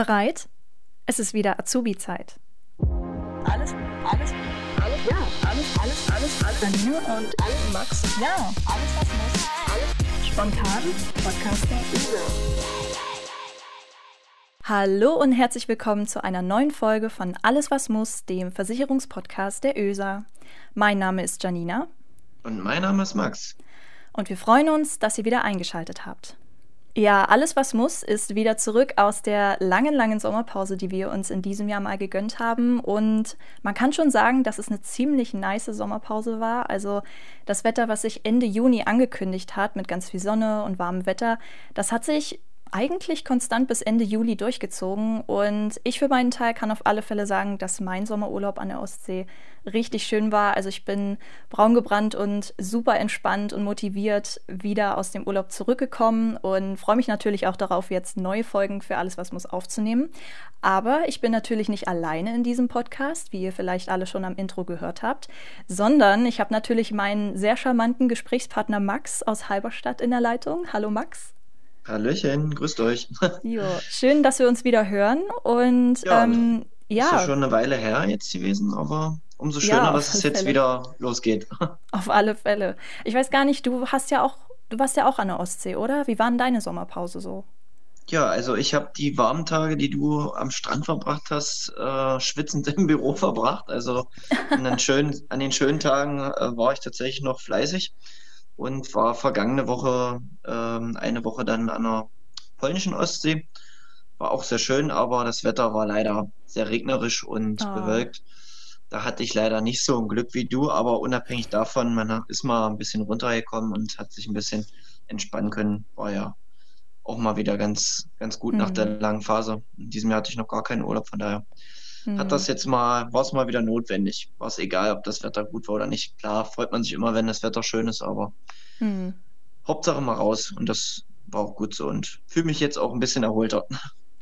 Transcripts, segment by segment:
Bereit? Es ist wieder Azubi-Zeit. Alles, alles, alles, ja, alles, alles, alles, alles. Janine und alles, Max. Ja, alles, was muss. Alles spontan. Podcaster. Hallo und herzlich willkommen zu einer neuen Folge von Alles, was muss, dem Versicherungspodcast der ÖSA. Mein Name ist Janina. Und mein Name ist Max. Und wir freuen uns, dass ihr wieder eingeschaltet habt. Ja, alles was muss ist wieder zurück aus der langen, langen Sommerpause, die wir uns in diesem Jahr mal gegönnt haben. Und man kann schon sagen, dass es eine ziemlich nice Sommerpause war. Also das Wetter, was sich Ende Juni angekündigt hat, mit ganz viel Sonne und warmem Wetter, das hat sich eigentlich konstant bis Ende Juli durchgezogen. Und ich für meinen Teil kann auf alle Fälle sagen, dass mein Sommerurlaub an der Ostsee richtig schön war. Also ich bin braun gebrannt und super entspannt und motiviert wieder aus dem Urlaub zurückgekommen und freue mich natürlich auch darauf, jetzt neue Folgen für alles, was muss aufzunehmen. Aber ich bin natürlich nicht alleine in diesem Podcast, wie ihr vielleicht alle schon am Intro gehört habt, sondern ich habe natürlich meinen sehr charmanten Gesprächspartner Max aus Halberstadt in der Leitung. Hallo Max. Hallöchen, grüßt euch. Jo, schön, dass wir uns wieder hören. Und ja, ähm, ja. Ist ja schon eine Weile her jetzt gewesen, aber umso schöner, ja, dass es jetzt Fälle. wieder losgeht. Auf alle Fälle. Ich weiß gar nicht, du hast ja auch, du warst ja auch an der Ostsee, oder? Wie war denn deine Sommerpause so? Ja, also ich habe die warmen Tage, die du am Strand verbracht hast, äh, schwitzend im Büro verbracht. Also an den schönen, an den schönen Tagen äh, war ich tatsächlich noch fleißig und war vergangene Woche ähm, eine Woche dann an der polnischen Ostsee. War auch sehr schön, aber das Wetter war leider sehr regnerisch und oh. bewölkt. Da hatte ich leider nicht so ein Glück wie du, aber unabhängig davon, man ist mal ein bisschen runtergekommen und hat sich ein bisschen entspannen können. War ja auch mal wieder ganz, ganz gut mhm. nach der langen Phase. In diesem Jahr hatte ich noch gar keinen Urlaub, von daher hm. hat das jetzt mal, war es mal wieder notwendig. War es egal, ob das Wetter gut war oder nicht. Klar, freut man sich immer, wenn das Wetter schön ist, aber hm. Hauptsache mal raus und das war auch gut so und fühle mich jetzt auch ein bisschen erholter.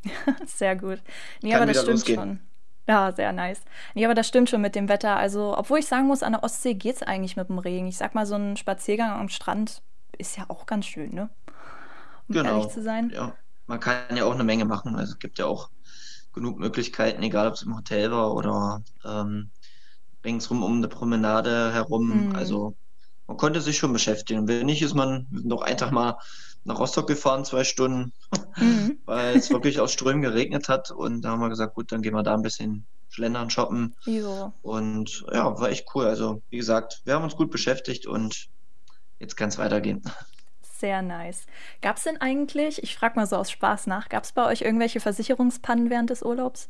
sehr gut. Nee, Kann aber das stimmt losgehen. schon. Ja, sehr nice. Nee, aber das stimmt schon mit dem Wetter. Also, obwohl ich sagen muss, an der Ostsee geht es eigentlich mit dem Regen. Ich sag mal, so ein Spaziergang am Strand ist ja auch ganz schön, ne? Um genau. ehrlich zu sein. Ja, man kann ja auch eine Menge machen. Also es gibt ja auch genug Möglichkeiten, egal ob es im Hotel war oder ähm, ringsrum um eine Promenade herum. Mhm. Also man konnte sich schon beschäftigen. Wenn nicht, ist man noch einfach mal nach Rostock gefahren, zwei Stunden, mhm. weil es wirklich aus Strömen geregnet hat. Und da haben wir gesagt, gut, dann gehen wir da ein bisschen schlendern, shoppen. Jo. Und ja, war echt cool. Also, wie gesagt, wir haben uns gut beschäftigt und jetzt kann es weitergehen. Sehr nice. Gab es denn eigentlich, ich frage mal so aus Spaß nach, gab es bei euch irgendwelche Versicherungspannen während des Urlaubs?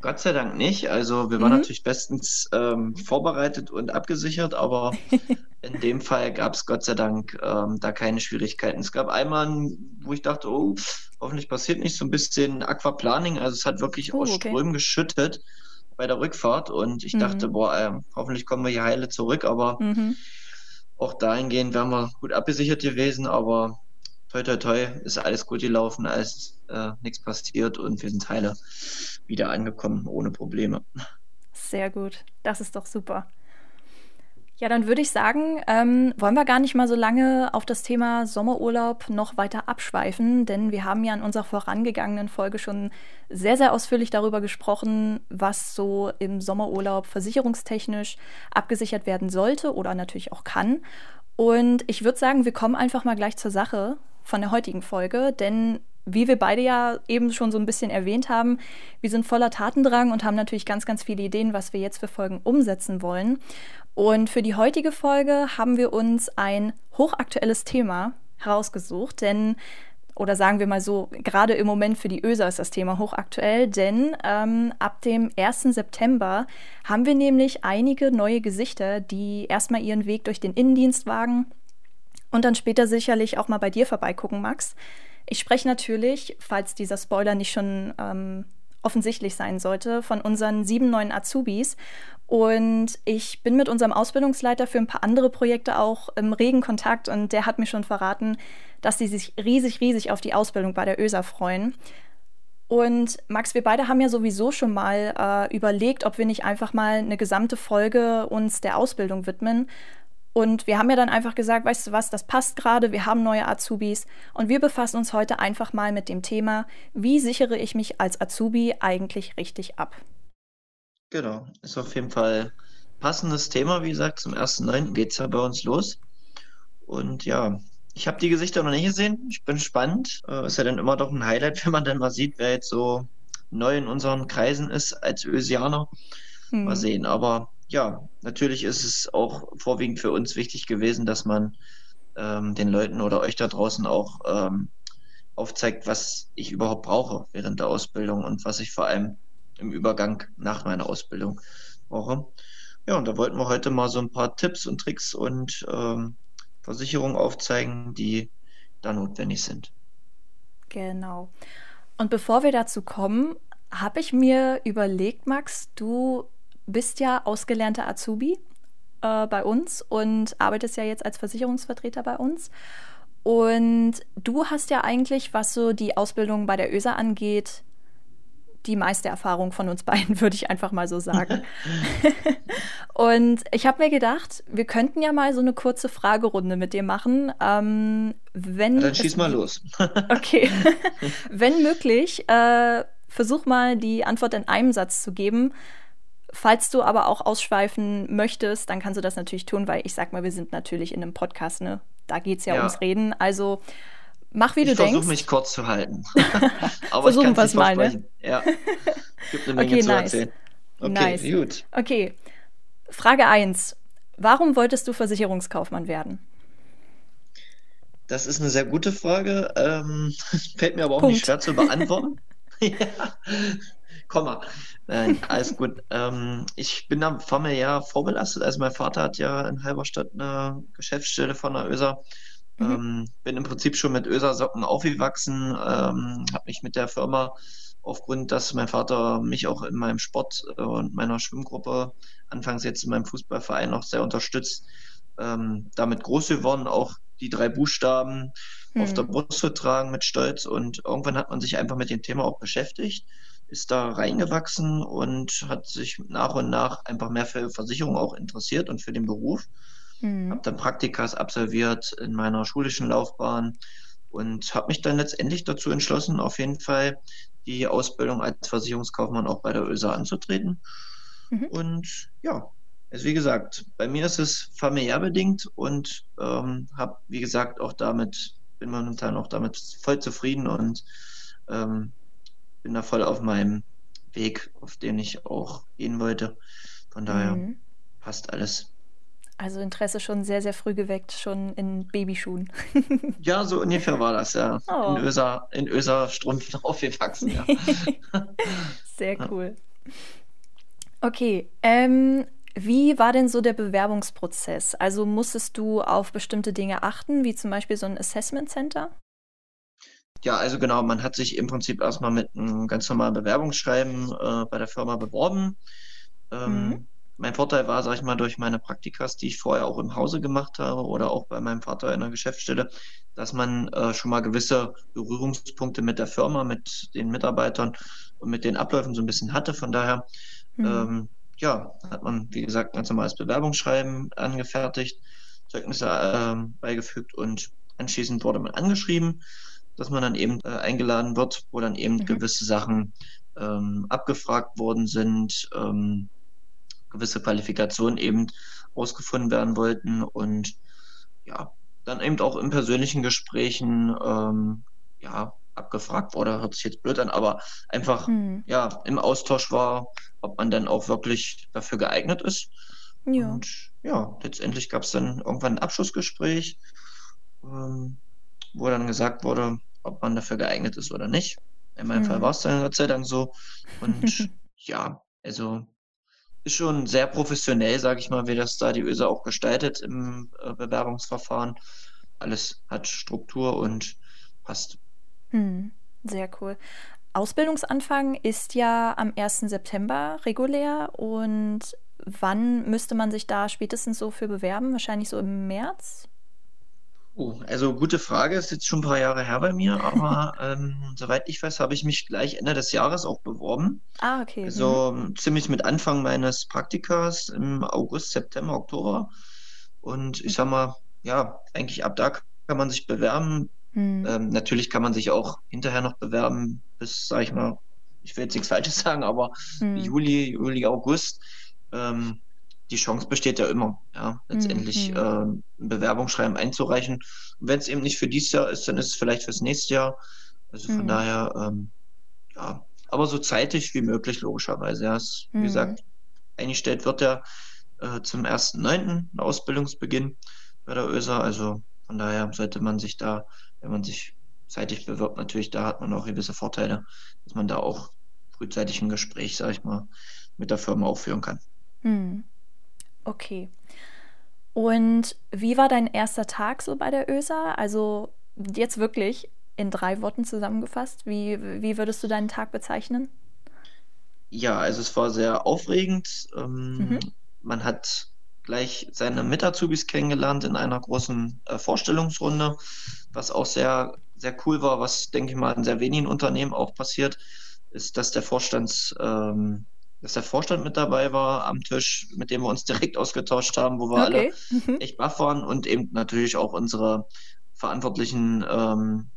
Gott sei Dank nicht. Also wir waren mhm. natürlich bestens ähm, vorbereitet und abgesichert, aber in dem Fall gab es Gott sei Dank ähm, da keine Schwierigkeiten. Es gab einmal, wo ich dachte, oh, hoffentlich passiert nicht so ein bisschen Aquaplaning. Also es hat wirklich oh, aus okay. Strömen geschüttet bei der Rückfahrt und ich mhm. dachte, boah, äh, hoffentlich kommen wir hier heile zurück, aber mhm auch dahingehend wären wir gut abgesichert gewesen, aber toi toi toi ist alles gut gelaufen, alles äh, nichts passiert und wir sind heile wieder angekommen ohne Probleme. Sehr gut, das ist doch super. Ja, dann würde ich sagen, ähm, wollen wir gar nicht mal so lange auf das Thema Sommerurlaub noch weiter abschweifen, denn wir haben ja in unserer vorangegangenen Folge schon sehr, sehr ausführlich darüber gesprochen, was so im Sommerurlaub versicherungstechnisch abgesichert werden sollte oder natürlich auch kann. Und ich würde sagen, wir kommen einfach mal gleich zur Sache von der heutigen Folge, denn wie wir beide ja eben schon so ein bisschen erwähnt haben, wir sind voller Tatendrang und haben natürlich ganz, ganz viele Ideen, was wir jetzt für Folgen umsetzen wollen. Und für die heutige Folge haben wir uns ein hochaktuelles Thema herausgesucht, denn oder sagen wir mal so, gerade im Moment für die ÖSA ist das Thema hochaktuell, denn ähm, ab dem 1. September haben wir nämlich einige neue Gesichter, die erstmal ihren Weg durch den Innendienst wagen und dann später sicherlich auch mal bei dir vorbeigucken, Max. Ich spreche natürlich, falls dieser Spoiler nicht schon ähm, offensichtlich sein sollte, von unseren sieben neuen Azubis. Und ich bin mit unserem Ausbildungsleiter für ein paar andere Projekte auch im regen Kontakt und der hat mir schon verraten, dass sie sich riesig, riesig auf die Ausbildung bei der ÖSA freuen. Und Max, wir beide haben ja sowieso schon mal äh, überlegt, ob wir nicht einfach mal eine gesamte Folge uns der Ausbildung widmen. Und wir haben ja dann einfach gesagt, weißt du was, das passt gerade, wir haben neue Azubis und wir befassen uns heute einfach mal mit dem Thema, wie sichere ich mich als Azubi eigentlich richtig ab? Genau, ist auf jeden Fall passendes Thema. Wie gesagt, zum 1.9. geht es ja bei uns los. Und ja, ich habe die Gesichter noch nicht gesehen. Ich bin gespannt. Äh, ist ja dann immer doch ein Highlight, wenn man dann mal sieht, wer jetzt so neu in unseren Kreisen ist als Ösianer. Hm. Mal sehen. Aber ja, natürlich ist es auch vorwiegend für uns wichtig gewesen, dass man ähm, den Leuten oder euch da draußen auch ähm, aufzeigt, was ich überhaupt brauche während der Ausbildung und was ich vor allem im Übergang nach meiner Ausbildung brauche. Ja, und da wollten wir heute mal so ein paar Tipps und Tricks und ähm, Versicherungen aufzeigen, die da notwendig sind. Genau. Und bevor wir dazu kommen, habe ich mir überlegt, Max, du bist ja ausgelernter Azubi äh, bei uns und arbeitest ja jetzt als Versicherungsvertreter bei uns. Und du hast ja eigentlich, was so die Ausbildung bei der ÖSA angeht, die meiste Erfahrung von uns beiden, würde ich einfach mal so sagen. und ich habe mir gedacht, wir könnten ja mal so eine kurze Fragerunde mit dir machen. Ähm, wenn ja, dann schieß mal los. okay. wenn möglich, äh, versuch mal die Antwort in einem Satz zu geben. Falls du aber auch ausschweifen möchtest, dann kannst du das natürlich tun, weil ich sag mal, wir sind natürlich in einem Podcast, ne? Da geht es ja, ja, ums Reden. Also Mach wie ich du denkst. Ich versuche mich kurz zu halten. Aber Versuchen wir es mal, ne? Ja. Gibt eine Menge okay, zu nice. erzählen. Okay, nice. gut. Okay. Frage 1. Warum wolltest du Versicherungskaufmann werden? Das ist eine sehr gute Frage. Ähm, fällt mir aber auch Punkt. nicht schwer zu beantworten. ja. Komm mal. Nein, alles gut. Ähm, ich bin da familiär vorbelastet. Also mein Vater hat ja in Halberstadt eine Geschäftsstelle von der ÖSA Mhm. Ähm, bin im Prinzip schon mit Ösersocken aufgewachsen, ähm, habe mich mit der Firma aufgrund, dass mein Vater mich auch in meinem Sport äh, und meiner Schwimmgruppe, anfangs jetzt in meinem Fußballverein noch sehr unterstützt, ähm, damit groß geworden, auch die drei Buchstaben mhm. auf der Brust zu tragen mit Stolz. Und irgendwann hat man sich einfach mit dem Thema auch beschäftigt, ist da reingewachsen und hat sich nach und nach einfach mehr für Versicherung auch interessiert und für den Beruf. Mhm. Habe dann Praktikas absolviert in meiner schulischen Laufbahn und habe mich dann letztendlich dazu entschlossen, auf jeden Fall die Ausbildung als Versicherungskaufmann auch bei der ÖSA anzutreten. Mhm. Und ja, also wie gesagt, bei mir ist es familiär bedingt und ähm, habe, wie gesagt, auch damit, bin momentan auch damit voll zufrieden und ähm, bin da voll auf meinem Weg, auf den ich auch gehen wollte. Von daher mhm. passt alles. Also Interesse schon sehr, sehr früh geweckt, schon in Babyschuhen. ja, so ungefähr war das, ja. Oh. In Öser, in Öser Strümpfen aufgewachsen, ja. sehr cool. Okay, ähm, wie war denn so der Bewerbungsprozess? Also musstest du auf bestimmte Dinge achten, wie zum Beispiel so ein Assessment Center? Ja, also genau, man hat sich im Prinzip erstmal mit einem ganz normalen Bewerbungsschreiben äh, bei der Firma beworben. Ähm, mhm mein Vorteil war, sag ich mal, durch meine Praktikas, die ich vorher auch im Hause gemacht habe oder auch bei meinem Vater in der Geschäftsstelle, dass man äh, schon mal gewisse Berührungspunkte mit der Firma, mit den Mitarbeitern und mit den Abläufen so ein bisschen hatte. Von daher, mhm. ähm, ja, hat man, wie gesagt, ganz normales Bewerbungsschreiben angefertigt, Zeugnisse äh, beigefügt und anschließend wurde man angeschrieben, dass man dann eben äh, eingeladen wird, wo dann eben mhm. gewisse Sachen ähm, abgefragt worden sind. Ähm, gewisse Qualifikationen eben ausgefunden werden wollten und ja, dann eben auch in persönlichen Gesprächen ähm, ja, abgefragt wurde, hört sich jetzt blöd an, aber einfach mhm. ja, im Austausch war, ob man dann auch wirklich dafür geeignet ist. Ja. Und ja, letztendlich gab es dann irgendwann ein Abschlussgespräch, ähm, wo dann gesagt wurde, ob man dafür geeignet ist oder nicht. In meinem mhm. Fall war es dann Gott sei Dank so. Und ja, also ist schon sehr professionell, sage ich mal, wie das da die ÖSA auch gestaltet im äh, Bewerbungsverfahren. Alles hat Struktur und passt. Hm, sehr cool. Ausbildungsanfang ist ja am 1. September regulär und wann müsste man sich da spätestens so für bewerben? Wahrscheinlich so im März? Oh, also gute Frage, ist jetzt schon ein paar Jahre her bei mir, aber ähm, soweit ich weiß, habe ich mich gleich Ende des Jahres auch beworben. Ah, okay. Also mhm. ziemlich mit Anfang meines Praktikas im August, September, Oktober. Und ich sag mal, ja, eigentlich ab da kann man sich bewerben. Hm. Ähm, natürlich kann man sich auch hinterher noch bewerben, bis, sag ich mal, ich will jetzt nichts Falsches sagen, aber Hm. Juli, Juli, August. Ähm, die Chance besteht ja immer, ja, letztendlich Mhm. ähm, ein Bewerbungsschreiben einzureichen. Und wenn es eben nicht für dieses Jahr ist, dann ist es vielleicht fürs nächste Jahr. Also von Mhm. daher, ähm, ja, aber so zeitig wie möglich, logischerweise. Ja, es, wie Mhm. gesagt, eingestellt wird ja äh, zum 1.9. ein Ausbildungsbeginn bei der ÖSA. Also von daher sollte man sich da, wenn man sich zeitig bewirbt, natürlich, da hat man auch gewisse Vorteile, dass man da auch frühzeitig ein Gespräch, sag ich mal, mit der Firma aufführen kann. Hm. Okay. Und wie war dein erster Tag so bei der ÖSA? Also jetzt wirklich in drei Worten zusammengefasst. Wie, wie würdest du deinen Tag bezeichnen? Ja, also es war sehr aufregend. Ähm, Mhm. man hat gleich seine Mit-Azubis kennengelernt in einer großen äh, Vorstellungsrunde, was auch sehr, sehr cool war, was, denke ich mal, in sehr wenigen Unternehmen auch passiert, ist, dass der Vorstands, ähm, dass der Vorstand mit dabei war am Tisch, mit dem wir uns direkt ausgetauscht haben, wo wir alle Okay. Mhm. echt baff waren und eben natürlich auch unsere verantwortlichen ähm,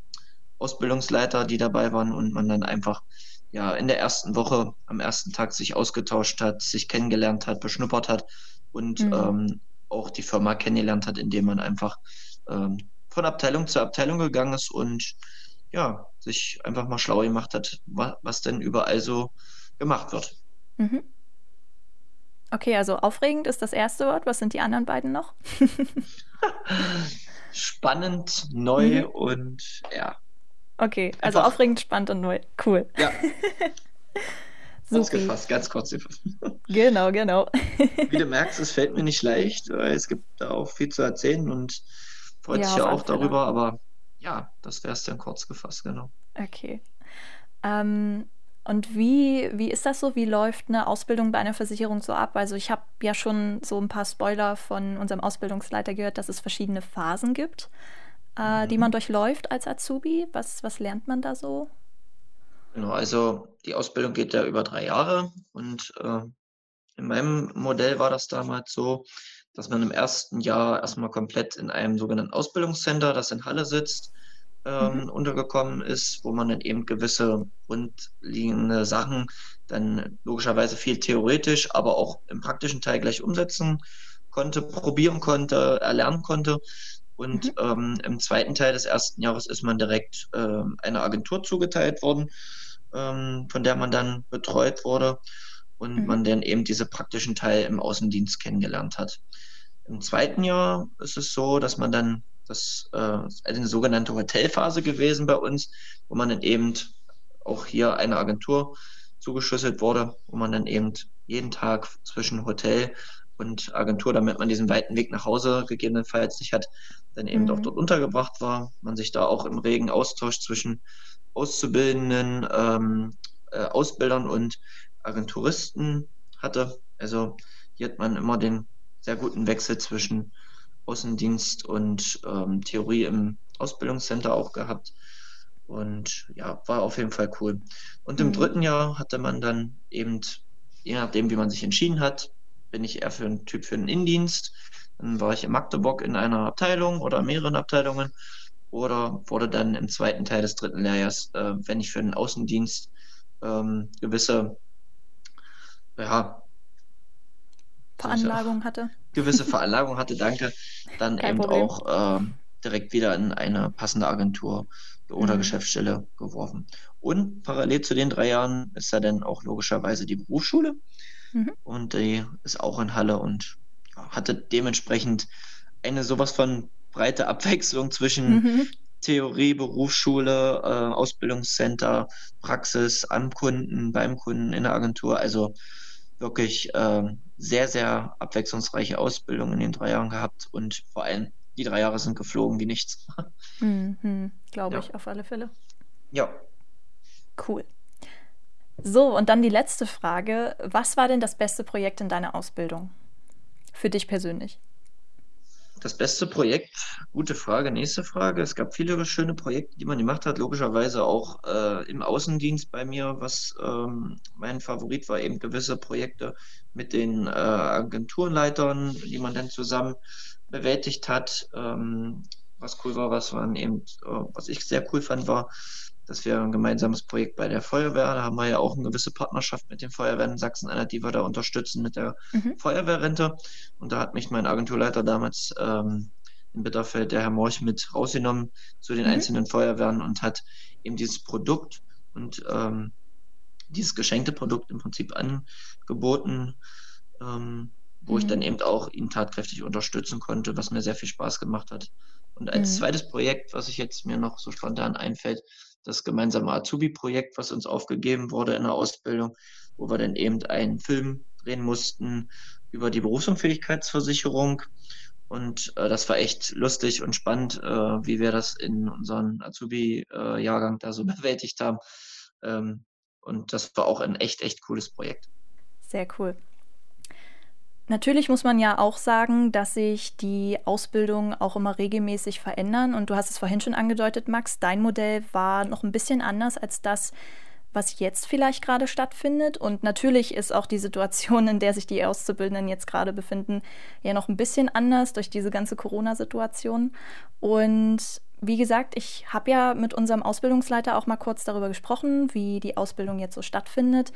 Ausbildungsleiter, die dabei waren und man dann einfach ja in der ersten Woche, am ersten Tag sich ausgetauscht hat, sich kennengelernt hat, beschnuppert hat und Mhm. ähm, auch die Firma kennengelernt hat, indem man einfach ähm, von Abteilung zu Abteilung gegangen ist und ja, sich einfach mal schlau gemacht hat, wa was denn überall so gemacht wird. Mhm. Okay, also aufregend ist das erste Wort. Was sind die anderen beiden noch? Spannend, neu Mhm. und ja, Okay, also Einfach- aufregend, spannend und neu. Cool. ja, gefasst, ganz kurz gefasst. Genau, genau. Wie du merkst, es fällt mir nicht leicht, weil es gibt da auch viel zu erzählen und freut Ja, sich ja auch Fälle. darüber, aber ja, das wäre es dann kurz gefasst, genau. Okay. Ähm, und wie, wie ist das so? Wie läuft eine Ausbildung bei einer Versicherung so ab? Also ich habe ja schon so ein paar Spoiler von unserem Ausbildungsleiter gehört, dass es verschiedene Phasen gibt, äh, die Mhm. man durchläuft als Azubi. Was, was lernt man da so? Genau, also die Ausbildung geht ja über drei Jahre und äh, in meinem Modell war das damals so, dass man im ersten Jahr erstmal komplett in einem sogenannten Ausbildungscenter, das in Halle sitzt, ähm, Mhm. untergekommen ist, wo man dann eben gewisse grundlegende Sachen dann logischerweise viel theoretisch, aber auch im praktischen Teil gleich umsetzen konnte, probieren konnte, erlernen konnte. Und Mhm. ähm, im zweiten Teil des ersten Jahres ist man direkt ähm, einer Agentur zugeteilt worden, ähm, von der man dann betreut wurde und Mhm. man dann eben diese praktischen Teil im Außendienst kennengelernt hat. Im zweiten Jahr ist es so, dass man dann, das äh, ist eine sogenannte Hotelphase gewesen bei uns, wo man dann eben auch hier eine Agentur zugeschlüsselt wurde, wo man dann eben jeden Tag zwischen Hotel und Agentur, damit man diesen weiten Weg nach Hause gegebenenfalls nicht hat, dann eben auch Mhm. dort untergebracht war. Man sich da auch im regen Austausch zwischen Auszubildenden, ähm, äh, Ausbildern und Agenturisten hatte. Also hier hat man immer den sehr guten Wechsel zwischen Außendienst und ähm, Theorie im Ausbildungscenter auch gehabt. Und ja, war auf jeden Fall cool. Und im Mhm. dritten Jahr hatte man dann eben, je nachdem, wie man sich entschieden hat, bin ich eher für einen Typ für den Innendienst. Dann war ich in Magdeburg in einer Abteilung oder mehreren Abteilungen oder wurde dann im zweiten Teil des dritten Lehrjahres, äh, wenn ich für den Außendienst ähm, gewisse, ja, Veranlagung hatte. Gewisse Veranlagung hatte, danke, dann Kein eben Problem. auch ähm, direkt wieder in eine passende Agentur oder Mhm. Geschäftsstelle geworfen. Und parallel zu den drei Jahren ist ja dann auch logischerweise die Berufsschule Mhm. und die ist auch in Halle und hatte dementsprechend eine sowas von breite Abwechslung zwischen Mhm. Theorie, Berufsschule, äh, Ausbildungscenter, Praxis am Kunden, beim Kunden, in der Agentur. Also wirklich ähm, sehr, sehr abwechslungsreiche Ausbildung in den drei Jahren gehabt und vor allem die drei Jahre sind geflogen wie nichts. Mhm. Glaube Ja. ich, auf alle Fälle. Ja, Cool. So, und dann die letzte Frage. Was war denn das beste Projekt in deiner Ausbildung? Für dich persönlich. Das beste Projekt, gute Frage, nächste Frage. Es gab viele schöne Projekte, die man gemacht hat. Logischerweise auch äh, im Außendienst bei mir, was ähm, mein Favorit war, eben gewisse Projekte mit den äh, Agenturleitern, die man dann zusammen bewältigt hat. Ähm, was cool war, was man eben, äh, was ich sehr cool fand, war, dass wir ein gemeinsames Projekt bei der Feuerwehr, da haben wir ja auch eine gewisse Partnerschaft mit den Feuerwehren in Sachsen-Anhalt, die wir da unterstützen mit der mhm. Feuerwehrrente. Und da hat mich mein Agenturleiter damals ähm, in Bitterfeld, der Herr Morch, mit rausgenommen zu den mhm. einzelnen Feuerwehren und hat eben dieses Produkt und ähm, dieses geschenkte Produkt im Prinzip angeboten, ähm, wo mhm. ich dann eben auch ihn tatkräftig unterstützen konnte, was mir sehr viel Spaß gemacht hat. Und als mhm. zweites Projekt, was ich jetzt mir noch so spontan einfällt, das gemeinsame Azubi-Projekt, was uns aufgegeben wurde in der Ausbildung, wo wir dann eben einen Film drehen mussten über die Berufsunfähigkeitsversicherung. Und äh, das war echt lustig und spannend, äh, wie wir das in unserem Azubi-Jahrgang da so bewältigt haben. Ähm, und das war auch ein echt, echt cooles Projekt. Sehr cool. Natürlich muss man ja auch sagen, dass sich die Ausbildungen auch immer regelmäßig verändern. Und du hast es vorhin schon angedeutet, Max, dein Modell war noch ein bisschen anders als das, was jetzt vielleicht gerade stattfindet. Und natürlich ist auch die Situation, in der sich die Auszubildenden jetzt gerade befinden, ja noch ein bisschen anders durch diese ganze Corona-Situation. Und wie gesagt, ich habe ja mit unserem Ausbildungsleiter auch mal kurz darüber gesprochen, wie die Ausbildung jetzt so stattfindet.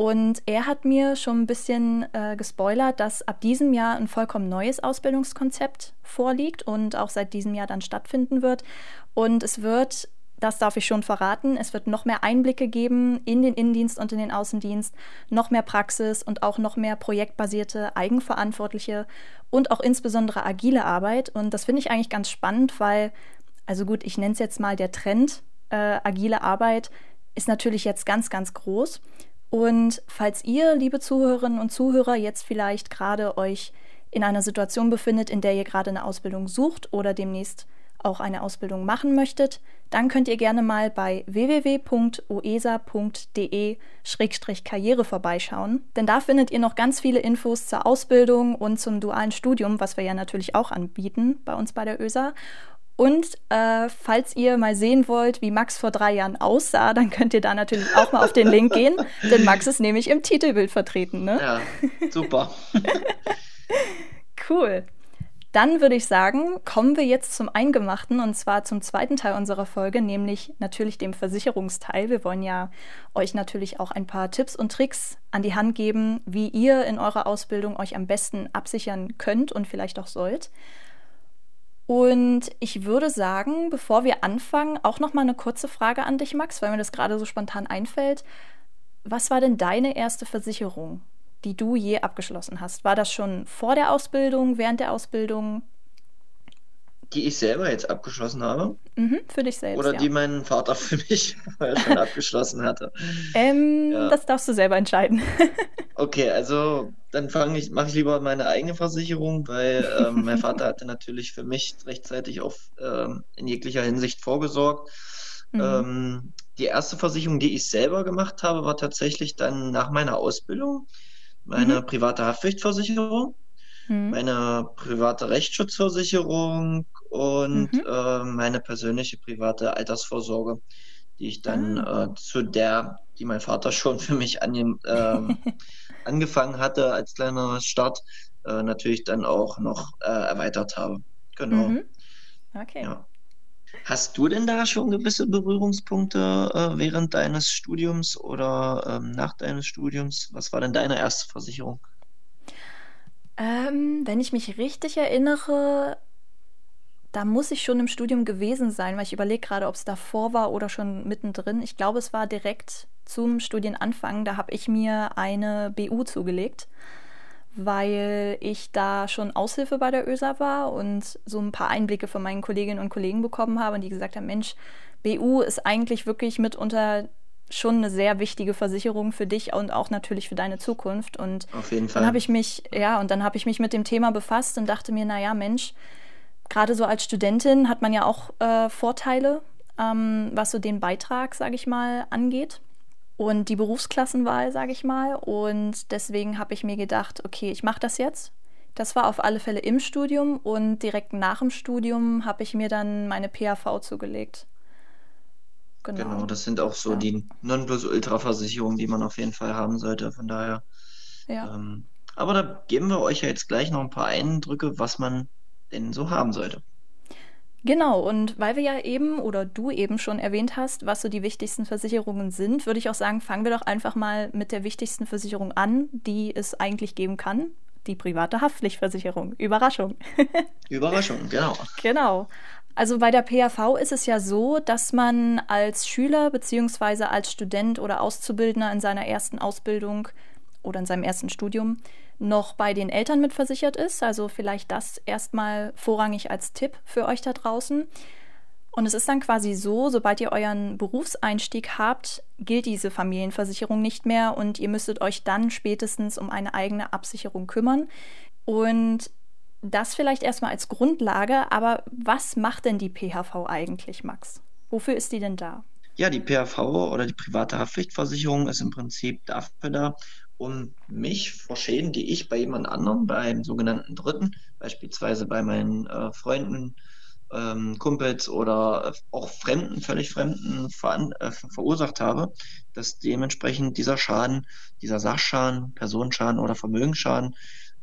Und er hat mir schon ein bisschen äh, gespoilert, dass ab diesem Jahr ein vollkommen neues Ausbildungskonzept vorliegt und auch seit diesem Jahr dann stattfinden wird. Und es wird, das darf ich schon verraten, es wird noch mehr Einblicke geben in den Innendienst und in den Außendienst, noch mehr Praxis und auch noch mehr projektbasierte, eigenverantwortliche und auch insbesondere agile Arbeit. Und das finde ich eigentlich ganz spannend, weil, also gut, ich nenne es jetzt mal der Trend, äh, agile Arbeit ist natürlich jetzt ganz, ganz groß. Und falls ihr, liebe Zuhörerinnen und Zuhörer, jetzt vielleicht gerade euch in einer Situation befindet, in der ihr gerade eine Ausbildung sucht oder demnächst auch eine Ausbildung machen möchtet, dann könnt ihr gerne mal bei www.oesa.de-karriere vorbeischauen, denn da findet ihr noch ganz viele Infos zur Ausbildung und zum dualen Studium, was wir ja natürlich auch anbieten bei uns bei der ÖSA. Und äh, falls ihr mal sehen wollt, wie Max vor drei Jahren aussah, dann könnt ihr da natürlich auch mal auf den Link gehen, denn Max ist nämlich im Titelbild vertreten. Ne? Ja, super. cool. Dann würde ich sagen, kommen wir jetzt zum Eingemachten und zwar zum zweiten Teil unserer Folge, nämlich natürlich dem Versicherungsteil. Wir wollen ja euch natürlich auch ein paar Tipps und Tricks an die Hand geben, wie ihr in eurer Ausbildung euch am besten absichern könnt und vielleicht auch sollt. Und ich würde sagen, bevor wir anfangen, auch noch mal eine kurze Frage an dich, Max, weil mir das gerade so spontan einfällt. Was war denn deine erste Versicherung, die du je abgeschlossen hast? War das schon vor der Ausbildung, während der Ausbildung? Die ich selber jetzt abgeschlossen habe. Mhm, für dich selbst. Oder ja. die mein Vater für mich schon abgeschlossen hatte. Ähm, ja. Das darfst du selber entscheiden. okay, also dann fange ich, mache ich lieber meine eigene Versicherung, weil ähm, mein Vater hatte natürlich für mich rechtzeitig auf, ähm, in jeglicher Hinsicht vorgesorgt. Mhm. Ähm, die erste Versicherung, die ich selber gemacht habe, war tatsächlich dann nach meiner Ausbildung meine mhm. private Haftpflichtversicherung mhm. meine private Rechtsschutzversicherung und mhm. äh, meine persönliche private Altersvorsorge, die ich dann ah. äh, zu der, die mein Vater schon für mich an, äh, angefangen hatte als kleiner Start, äh, natürlich dann auch noch äh, erweitert habe. Genau. Mhm. Okay. Ja. Hast du denn da schon gewisse Berührungspunkte äh, während deines Studiums oder ähm, nach deines Studiums? Was war denn deine erste Versicherung? Ähm, wenn ich mich richtig erinnere, da muss ich schon im Studium gewesen sein, weil ich überlege gerade, ob es davor war oder schon mittendrin. Ich glaube, es war direkt zum Studienanfang. Da habe ich mir eine BU zugelegt, weil ich da schon Aushilfe bei der ÖSA war und so ein paar Einblicke von meinen Kolleginnen und Kollegen bekommen habe und die gesagt haben, Mensch, BU ist eigentlich wirklich mitunter schon eine sehr wichtige Versicherung für dich und auch natürlich für deine Zukunft. Und Auf jeden Fall. dann habe ich mich, ja, und dann habe ich mich mit dem Thema befasst und dachte mir, naja, Mensch, gerade so als Studentin hat man ja auch äh, Vorteile, ähm, was so den Beitrag, sage ich mal, angeht. Und die Berufsklassenwahl, sage ich mal. Und deswegen habe ich mir gedacht, okay, ich mache das jetzt. Das war auf alle Fälle im Studium und direkt nach dem Studium habe ich mir dann meine PAV zugelegt. Genau. genau, das sind auch so ja. die Nonplusultra-Versicherungen, die man auf jeden Fall haben sollte. Von daher. Ja. Ähm, aber da geben wir euch ja jetzt gleich noch ein paar Eindrücke, was man denn so haben sollte. Genau, und weil wir ja eben oder du eben schon erwähnt hast, was so die wichtigsten Versicherungen sind, würde ich auch sagen, fangen wir doch einfach mal mit der wichtigsten Versicherung an, die es eigentlich geben kann, die private Haftpflichtversicherung. Überraschung. Überraschung, genau. Genau. Also bei der PAV ist es ja so, dass man als Schüler bzw. als Student oder Auszubildender in seiner ersten Ausbildung oder in seinem ersten Studium noch bei den Eltern mitversichert ist. Also vielleicht das erstmal vorrangig als Tipp für euch da draußen. Und es ist dann quasi so, sobald ihr euren Berufseinstieg habt, gilt diese Familienversicherung nicht mehr und ihr müsstet euch dann spätestens um eine eigene Absicherung kümmern. Und das vielleicht erstmal als Grundlage, aber was macht denn die PHV eigentlich, Max? Wofür ist die denn da? Ja, die PHV oder die private Haftpflichtversicherung ist im Prinzip dafür da, um mich vor Schäden, die ich bei jemand anderem, bei einem sogenannten Dritten, beispielsweise bei meinen äh, Freunden, ähm, Kumpels oder auch Fremden, völlig Fremden ver äh, verursacht habe, dass dementsprechend dieser Schaden, dieser Sachschaden, Personenschaden oder Vermögensschaden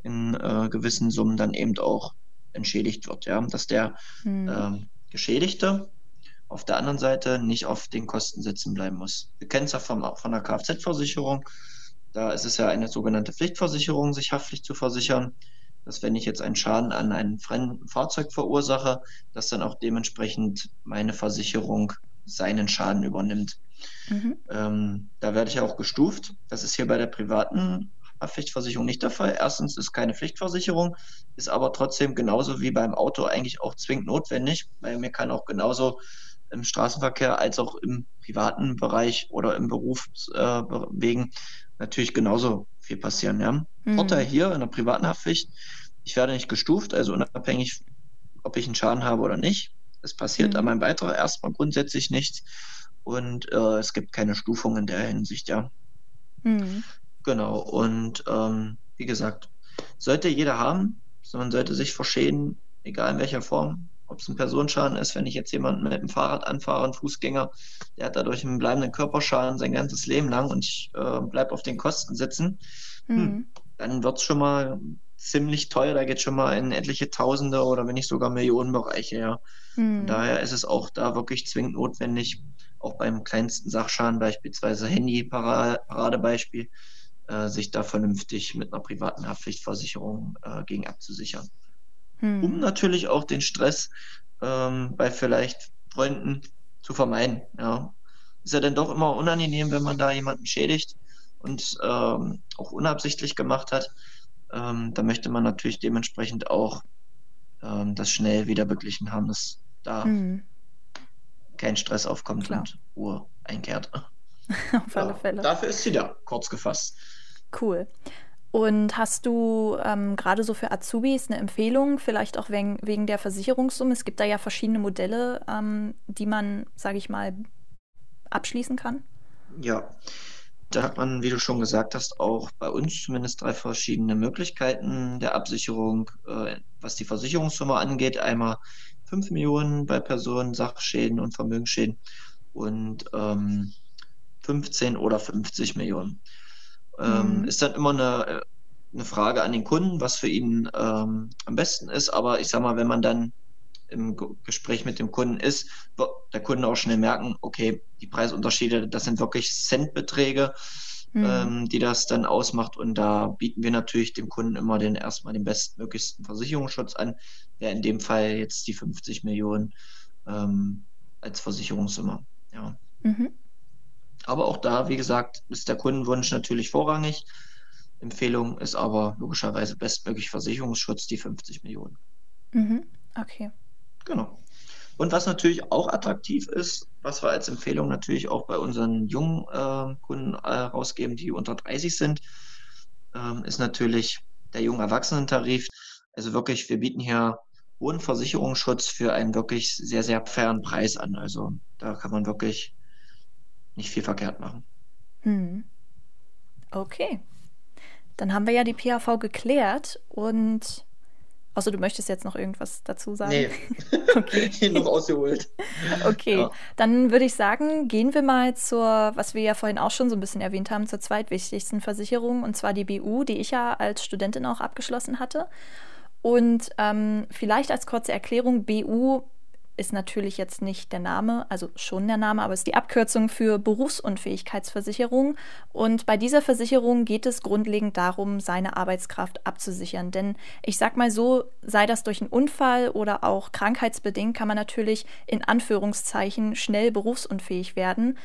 in äh, gewissen Summen dann eben auch entschädigt wird. Ja? Dass der hm. äh, Geschädigte auf der anderen Seite nicht auf den Kosten sitzen bleiben muss. Wir kennen es ja von, von der Kfz-Versicherung. Da ist es ja eine sogenannte Pflichtversicherung, sich haftlich zu versichern, dass wenn ich jetzt einen Schaden an einem fremden Fahrzeug verursache, dass dann auch dementsprechend meine Versicherung seinen Schaden übernimmt. Mhm. Ähm, da werde ich auch gestuft. Das ist hier bei der privaten Haftpflichtversicherung nicht der Fall. Erstens ist keine Pflichtversicherung, ist aber trotzdem genauso wie beim Auto eigentlich auch zwingend notwendig, weil mir kann auch genauso im Straßenverkehr als auch im privaten Bereich oder im Beruf äh, wegen natürlich genauso viel passieren. Ja? Mhm. Vorteil hier in der privaten Haftpflicht, ich werde nicht gestuft, also unabhängig, ob ich einen Schaden habe oder nicht. Es passiert mhm. an meinem Beitrag erstmal grundsätzlich nichts und äh, es gibt keine Stufung in der Hinsicht, ja. Mhm. Genau, und ähm, wie gesagt, sollte jeder haben, man sollte sich verschäden, egal in welcher Form, ob es ein Personenschaden ist, wenn ich jetzt jemanden mit dem Fahrrad anfahre, einen Fußgänger, der hat dadurch einen bleibenden Körperschaden sein ganzes Leben lang und ich äh, bleibe auf den Kosten sitzen, hm, mhm. dann wird es schon mal ziemlich teuer, da geht schon mal in etliche Tausende oder wenn nicht sogar Millionenbereiche, ja. Mhm. Daher ist es auch da wirklich zwingend notwendig, auch beim kleinsten Sachschaden, beispielsweise Handy-Paradebeispiel, äh, sich da vernünftig mit einer privaten Haftpflichtversicherung äh, gegen abzusichern hm. um natürlich auch den Stress ähm, bei vielleicht Freunden zu vermeiden. Ja. Ist ja dann doch immer unangenehm, wenn man da jemanden schädigt und ähm, auch unabsichtlich gemacht hat. Ähm, da möchte man natürlich dementsprechend auch ähm, das schnell wieder beglichen haben, dass da hm. kein Stress aufkommt Klar. und Ruhe einkehrt. Auf alle Fälle. Dafür ist sie da, kurz gefasst. Cool. Und hast du ähm, gerade so für Azubis eine Empfehlung, vielleicht auch wegen, wegen der Versicherungssumme? Es gibt da ja verschiedene Modelle, ähm, die man, sage ich mal, abschließen kann. Ja, da hat man, wie du schon gesagt hast, auch bei uns zumindest drei verschiedene Möglichkeiten der Absicherung, äh, was die Versicherungssumme angeht. Einmal 5 Millionen bei Personen, Sachschäden und Vermögensschäden und ähm, 15 oder 50 Millionen. Ähm, mhm. Ist dann immer eine, eine Frage an den Kunden, was für ihn ähm, am besten ist. Aber ich sag mal, wenn man dann im Gespräch mit dem Kunden ist, wird der Kunde auch schnell merken, okay, die Preisunterschiede, das sind wirklich Centbeträge, mhm. ähm, die das dann ausmacht. Und da bieten wir natürlich dem Kunden immer den erstmal den bestmöglichsten Versicherungsschutz an, der in dem Fall jetzt die 50 Millionen ähm, als Versicherungssumme. Ja. Mhm. Aber auch da, wie gesagt, ist der Kundenwunsch natürlich vorrangig. Empfehlung ist aber logischerweise bestmöglich Versicherungsschutz, die 50 Millionen. Mhm. Okay. Genau. Und was natürlich auch attraktiv ist, was wir als Empfehlung natürlich auch bei unseren jungen äh, Kunden äh, rausgeben, die unter 30 sind, äh, ist natürlich der jungen Erwachsenentarif. Also wirklich, wir bieten hier hohen Versicherungsschutz für einen wirklich sehr, sehr fairen Preis an. Also da kann man wirklich nicht viel verkehrt machen. Hm. Okay. Dann haben wir ja die PAV geklärt und außer du möchtest jetzt noch irgendwas dazu sagen. Nee. okay. Noch ausgeholt. Okay, ja. dann würde ich sagen, gehen wir mal zur, was wir ja vorhin auch schon so ein bisschen erwähnt haben, zur zweitwichtigsten Versicherung und zwar die BU, die ich ja als Studentin auch abgeschlossen hatte. Und ähm, vielleicht als kurze Erklärung, BU ist natürlich jetzt nicht der Name, also schon der Name, aber ist die Abkürzung für Berufsunfähigkeitsversicherung. Und bei dieser Versicherung geht es grundlegend darum, seine Arbeitskraft abzusichern. Denn ich sag mal so, sei das durch einen Unfall oder auch krankheitsbedingt, kann man natürlich in Anführungszeichen schnell berufsunfähig werden.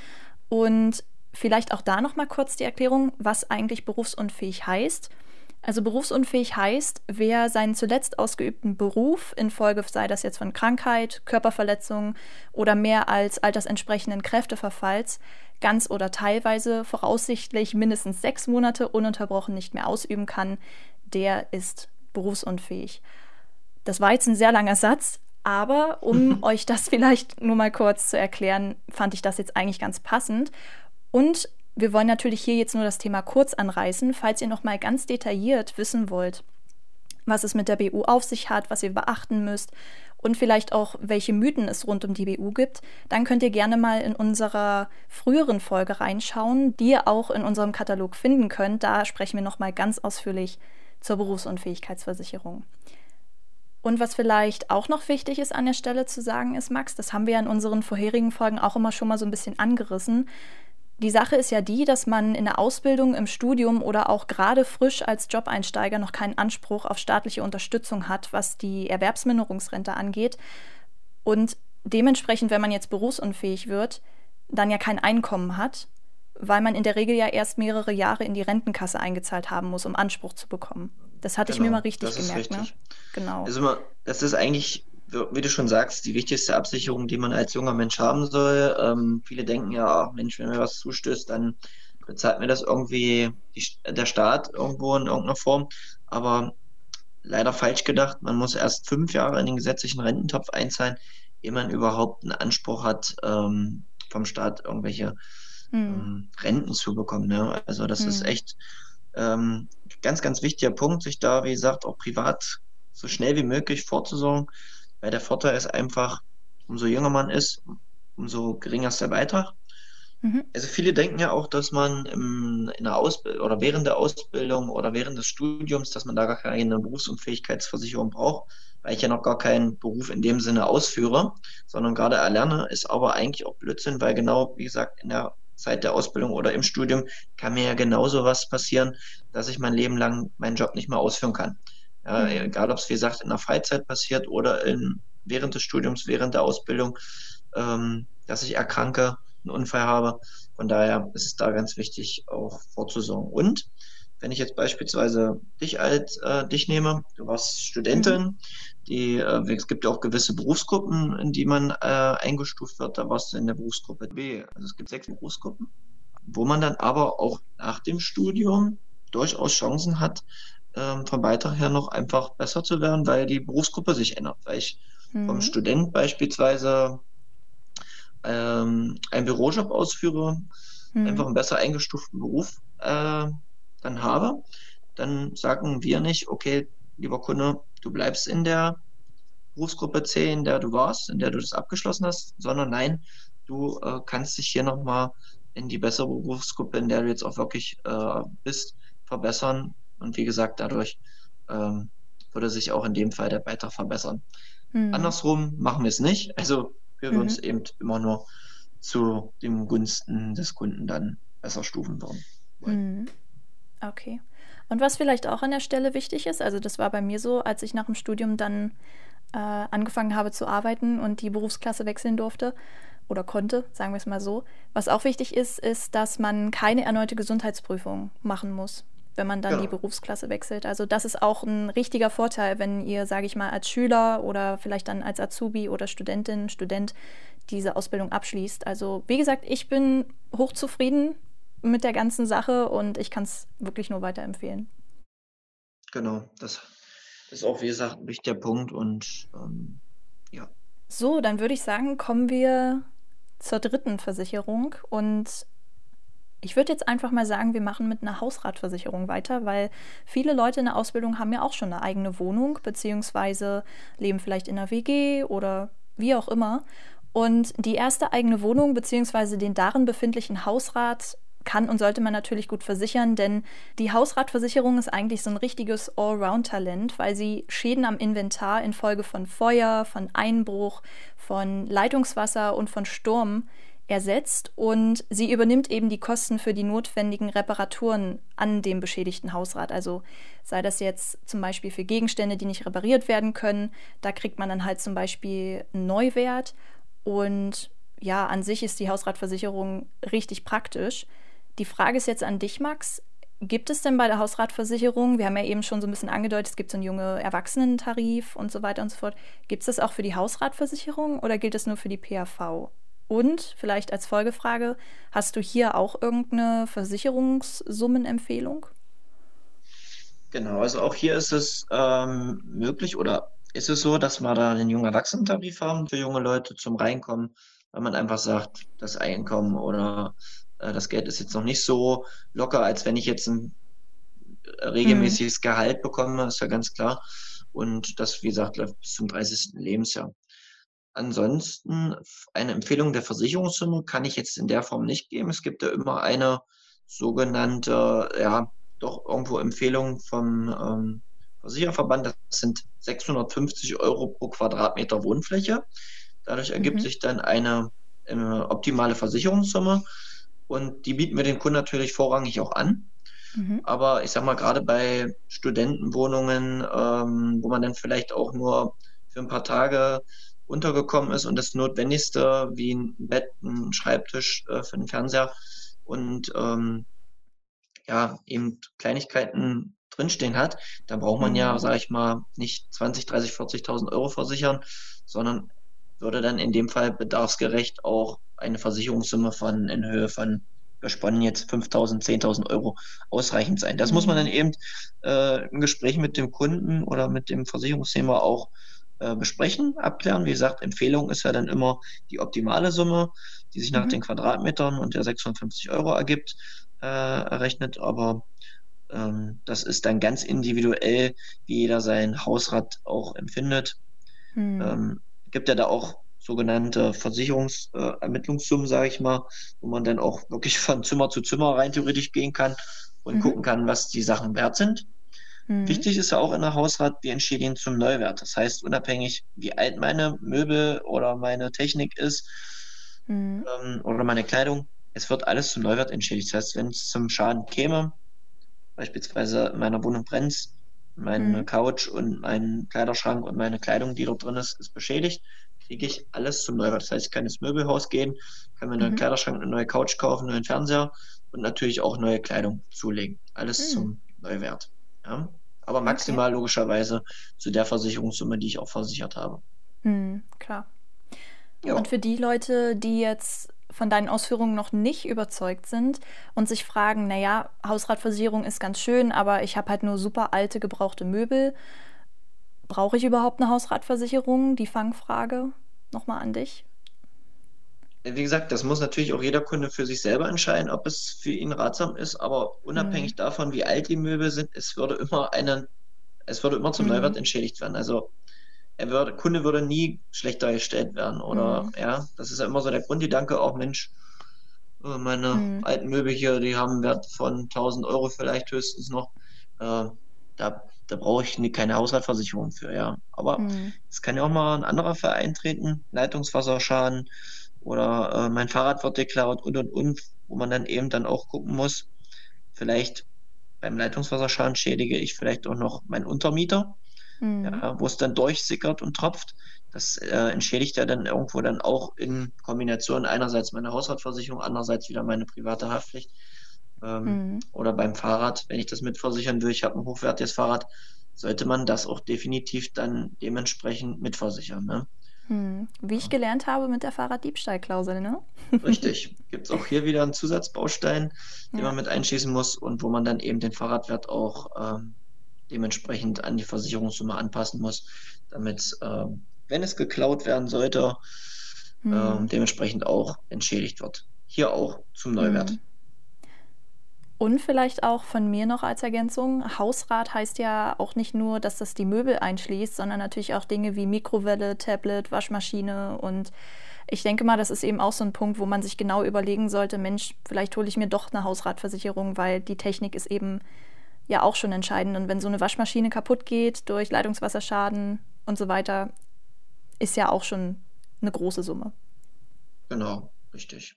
Und vielleicht auch da nochmal kurz die Erklärung, was eigentlich berufsunfähig heißt. Also berufsunfähig heißt, wer seinen zuletzt ausgeübten Beruf infolge, sei das jetzt von Krankheit, Körperverletzung oder mehr als altersentsprechenden Kräfteverfalls, ganz oder teilweise voraussichtlich mindestens sechs Monate ununterbrochen nicht mehr ausüben kann, der ist berufsunfähig. Das war jetzt ein sehr langer Satz, aber um euch das vielleicht nur mal kurz zu erklären, fand ich das jetzt eigentlich ganz passend. Und wir wollen natürlich hier jetzt nur das Thema kurz anreißen, falls ihr noch mal ganz detailliert wissen wollt, was es mit der BU auf sich hat, was ihr beachten müsst und vielleicht auch welche Mythen es rund um die BU gibt, dann könnt ihr gerne mal in unserer früheren Folge reinschauen, die ihr auch in unserem Katalog finden könnt. Da sprechen wir noch mal ganz ausführlich zur Berufsunfähigkeitsversicherung. Und was vielleicht auch noch wichtig ist an der Stelle zu sagen ist, Max, das haben wir ja in unseren vorherigen Folgen auch immer schon mal so ein bisschen angerissen. Die Sache ist ja die, dass man in der Ausbildung, im Studium oder auch gerade frisch als Jobeinsteiger noch keinen Anspruch auf staatliche Unterstützung hat, was die Erwerbsminderungsrente angeht. Und dementsprechend, wenn man jetzt berufsunfähig wird, dann ja kein Einkommen hat, weil man in der Regel ja erst mehrere Jahre in die Rentenkasse eingezahlt haben muss, um Anspruch zu bekommen. Das hatte genau, ich mir genau, mal richtig gemerkt. Ne? Richtig. Ne? Genau. Also das ist eigentlich wie du schon sagst, die wichtigste Absicherung, die man als junger Mensch haben soll. Ähm, viele denken ja, Mensch, wenn mir was zustößt, dann bezahlt mir das irgendwie die, der Staat irgendwo in irgendeiner Form. Aber leider falsch gedacht, man muss erst fünf Jahre in den gesetzlichen Rententopf einzahlen, ehe man überhaupt einen Anspruch hat, ähm, vom Staat irgendwelche hm. ähm, Renten zu bekommen. Ne? Also das hm. ist echt ähm, ganz, ganz wichtiger Punkt, sich da, wie gesagt, auch privat so schnell wie möglich vorzusorgen weil der Vorteil ist einfach, umso jünger man ist, umso geringer ist der Beitrag. Mhm. Also viele denken ja auch, dass man im, in der Ausbildung oder während der Ausbildung oder während des Studiums, dass man da gar keine Berufsunfähigkeitsversicherung braucht, weil ich ja noch gar keinen Beruf in dem Sinne ausführe, sondern gerade erlerne, ist aber eigentlich auch Blödsinn, weil genau, wie gesagt, in der Zeit der Ausbildung oder im Studium kann mir ja genauso was passieren, dass ich mein Leben lang meinen Job nicht mehr ausführen kann. Ja, mhm. egal, ob es wie gesagt in der Freizeit passiert oder in, während des Studiums, während der Ausbildung, ähm, dass ich erkranke, einen Unfall habe. Von daher ist es da ganz wichtig, auch vorzusorgen. Und wenn ich jetzt beispielsweise dich als äh, dich nehme, du warst Studentin, mhm. die, äh, es gibt ja auch gewisse Berufsgruppen, in die man äh, eingestuft wird, da warst du in der Berufsgruppe B. Also es gibt sechs Berufsgruppen, wo man dann aber auch nach dem Studium durchaus Chancen hat, ähm, vom Beitrag her noch einfach besser zu werden, weil die Berufsgruppe sich ändert. Weil ich mhm. vom Student beispielsweise ähm, einen Bürojob ausführe, mhm. einfach einen besser eingestuften Beruf äh, dann habe, dann sagen wir nicht, okay, lieber Kunde, du bleibst in der Berufsgruppe C, in der du warst, in der du das abgeschlossen hast, sondern nein, du äh, kannst dich hier nochmal in die bessere Berufsgruppe, in der du jetzt auch wirklich äh, bist, verbessern und wie gesagt, dadurch ähm, würde sich auch in dem Fall der Beitrag verbessern. Mhm. Andersrum machen wir es nicht. Also wir würden es mhm. eben immer nur zu den Gunsten des Kunden dann besser stufen würden. Mhm. Okay. Und was vielleicht auch an der Stelle wichtig ist, also das war bei mir so, als ich nach dem Studium dann äh, angefangen habe zu arbeiten und die Berufsklasse wechseln durfte oder konnte, sagen wir es mal so. Was auch wichtig ist, ist, dass man keine erneute Gesundheitsprüfung machen muss wenn man dann genau. die Berufsklasse wechselt. Also das ist auch ein richtiger Vorteil, wenn ihr, sage ich mal, als Schüler oder vielleicht dann als Azubi oder Studentin, Student diese Ausbildung abschließt. Also wie gesagt, ich bin hochzufrieden mit der ganzen Sache und ich kann es wirklich nur weiterempfehlen. Genau, das ist auch, wie gesagt, ein wichtiger Punkt und ähm, ja. So, dann würde ich sagen, kommen wir zur dritten Versicherung und ich würde jetzt einfach mal sagen, wir machen mit einer Hausratversicherung weiter, weil viele Leute in der Ausbildung haben ja auch schon eine eigene Wohnung, beziehungsweise leben vielleicht in einer WG oder wie auch immer. Und die erste eigene Wohnung, beziehungsweise den darin befindlichen Hausrat kann und sollte man natürlich gut versichern, denn die Hausratversicherung ist eigentlich so ein richtiges Allround-Talent, weil sie Schäden am Inventar infolge von Feuer, von Einbruch, von Leitungswasser und von Sturm ersetzt und sie übernimmt eben die Kosten für die notwendigen Reparaturen an dem beschädigten Hausrat. Also sei das jetzt zum Beispiel für Gegenstände, die nicht repariert werden können, da kriegt man dann halt zum Beispiel einen Neuwert und ja, an sich ist die Hausratversicherung richtig praktisch. Die Frage ist jetzt an dich, Max. Gibt es denn bei der Hausratversicherung, wir haben ja eben schon so ein bisschen angedeutet, es gibt so einen junge Erwachsenentarif und so weiter und so fort. Gibt es das auch für die Hausratversicherung oder gilt es nur für die PAV? Und vielleicht als Folgefrage, hast du hier auch irgendeine Versicherungssummenempfehlung? Genau, also auch hier ist es ähm, möglich oder ist es so, dass wir da den jungen Erwachsenentarif haben für junge Leute zum Reinkommen, weil man einfach sagt, das Einkommen oder äh, das Geld ist jetzt noch nicht so locker, als wenn ich jetzt ein regelmäßiges mhm. Gehalt bekomme, ist ja ganz klar. Und das, wie gesagt, läuft bis zum 30. Lebensjahr. Ansonsten eine Empfehlung der Versicherungssumme kann ich jetzt in der Form nicht geben. Es gibt ja immer eine sogenannte, ja, doch irgendwo Empfehlung vom ähm, Versicherverband. Das sind 650 Euro pro Quadratmeter Wohnfläche. Dadurch ergibt mhm. sich dann eine, eine optimale Versicherungssumme. Und die bieten wir den Kunden natürlich vorrangig auch an. Mhm. Aber ich sag mal, gerade bei Studentenwohnungen, ähm, wo man dann vielleicht auch nur für ein paar Tage untergekommen ist und das Notwendigste wie ein Bett, ein Schreibtisch äh, für den Fernseher und ähm, ja, eben Kleinigkeiten drinstehen hat, da braucht man ja, mhm. sage ich mal, nicht 20, 30, 40.000 Euro versichern, sondern würde dann in dem Fall bedarfsgerecht auch eine Versicherungssumme von in Höhe von gesponnen jetzt 5.000, 10.000 Euro ausreichend sein. Das muss man dann mhm. eben äh, im Gespräch mit dem Kunden oder mit dem Versicherungsnehmer auch äh, besprechen, abklären. Wie gesagt, Empfehlung ist ja dann immer die optimale Summe, die sich nach mhm. den Quadratmetern und der 650 Euro ergibt, äh, errechnet. Aber ähm, das ist dann ganz individuell, wie jeder sein Hausrat auch empfindet. Mhm. Ähm, gibt ja da auch sogenannte Versicherungsermittlungssummen, äh, sage ich mal, wo man dann auch wirklich von Zimmer zu Zimmer rein theoretisch gehen kann und mhm. gucken kann, was die Sachen wert sind. Mhm. Wichtig ist ja auch in der Hausrat, wir entschädigen zum Neuwert. Das heißt, unabhängig, wie alt meine Möbel oder meine Technik ist mhm. ähm, oder meine Kleidung, es wird alles zum Neuwert entschädigt. Das heißt, wenn es zum Schaden käme, beispielsweise in meiner Wohnung brennt, meine mhm. Couch und mein Kleiderschrank und meine Kleidung, die dort drin ist, ist beschädigt, kriege ich alles zum Neuwert. Das heißt, ich kann ins Möbelhaus gehen, kann mir einen neuen mhm. Kleiderschrank, eine neue Couch kaufen, einen neuen Fernseher und natürlich auch neue Kleidung zulegen. Alles mhm. zum Neuwert. Ja? Aber maximal okay. logischerweise zu der Versicherungssumme, die ich auch versichert habe. Mhm, klar. Jo. Und für die Leute, die jetzt von deinen Ausführungen noch nicht überzeugt sind und sich fragen, naja, Hausratversicherung ist ganz schön, aber ich habe halt nur super alte, gebrauchte Möbel. Brauche ich überhaupt eine Hausratversicherung? Die Fangfrage nochmal an dich. Wie gesagt, das muss natürlich auch jeder Kunde für sich selber entscheiden, ob es für ihn ratsam ist, aber unabhängig mhm. davon, wie alt die Möbel sind, es würde immer einen, es würde immer zum mhm. Neuwert entschädigt werden. Also er würde, Kunde würde nie schlechter gestellt werden. Oder mhm. ja, das ist ja immer so der Grundgedanke, auch Mensch, äh, meine mhm. alten Möbel hier, die haben einen Wert von 1000 Euro vielleicht höchstens noch. Äh, da, da brauche ich keine Haushaltsversicherung für, ja. Aber mhm. es kann ja auch mal ein anderer Verein treten, Leitungswasserschaden oder äh, mein Fahrrad wird geklaut und und und, wo man dann eben dann auch gucken muss, vielleicht beim Leitungswasserschaden schädige ich vielleicht auch noch meinen Untermieter mhm. ja, wo es dann durchsickert und tropft. Das äh, entschädigt ja dann irgendwo dann auch in Kombination einerseits meine Haushaltsversicherung, andererseits wieder meine private Haftpflicht. Ähm, mhm. Oder beim Fahrrad, wenn ich das mitversichern will, ich habe ein hochwertiges Fahrrad, sollte man das auch definitiv dann dementsprechend mitversichern. Ne? Hm. Wie ich gelernt habe mit der Fahrraddiebstahlklausel, ne? Richtig. Gibt es auch hier wieder einen Zusatzbaustein, den ja. man mit einschließen muss und wo man dann eben den Fahrradwert auch ähm, dementsprechend an die Versicherungssumme anpassen muss, damit, äh, wenn es geklaut werden sollte, mhm. äh, dementsprechend auch entschädigt wird. Hier auch zum Neuwert. Mhm. Und vielleicht auch von mir noch als Ergänzung, Hausrat heißt ja auch nicht nur, dass das die Möbel einschließt, sondern natürlich auch Dinge wie Mikrowelle, Tablet, Waschmaschine und ich denke mal, das ist eben auch so ein Punkt, wo man sich genau überlegen sollte, Mensch, vielleicht hole ich mir doch eine Hausratversicherung, weil die Technik ist eben ja auch schon entscheidend. Und wenn so eine Waschmaschine kaputt geht durch Leitungswasserschaden und so weiter, ist ja auch schon eine große Summe. Genau, richtig.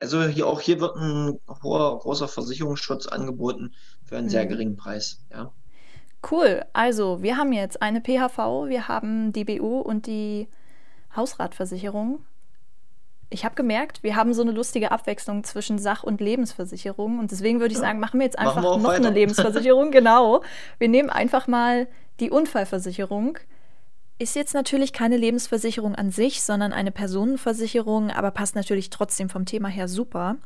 Also hier auch hier wird ein hoher, großer Versicherungsschutz angeboten für einen sehr Mhm. geringen Preis. Ja. Cool. Also, wir haben jetzt eine PHV, wir haben die BU und die Hausratversicherung. Ich habe gemerkt, wir haben so eine lustige Abwechslung zwischen Sach- und Lebensversicherung. Und deswegen würde ich sagen, machen wir jetzt einfach wir noch eine weiter. Lebensversicherung. Genau. Wir nehmen einfach mal die Unfallversicherung. Ist jetzt natürlich keine Lebensversicherung an sich, sondern eine Personenversicherung, aber passt natürlich trotzdem vom Thema her super.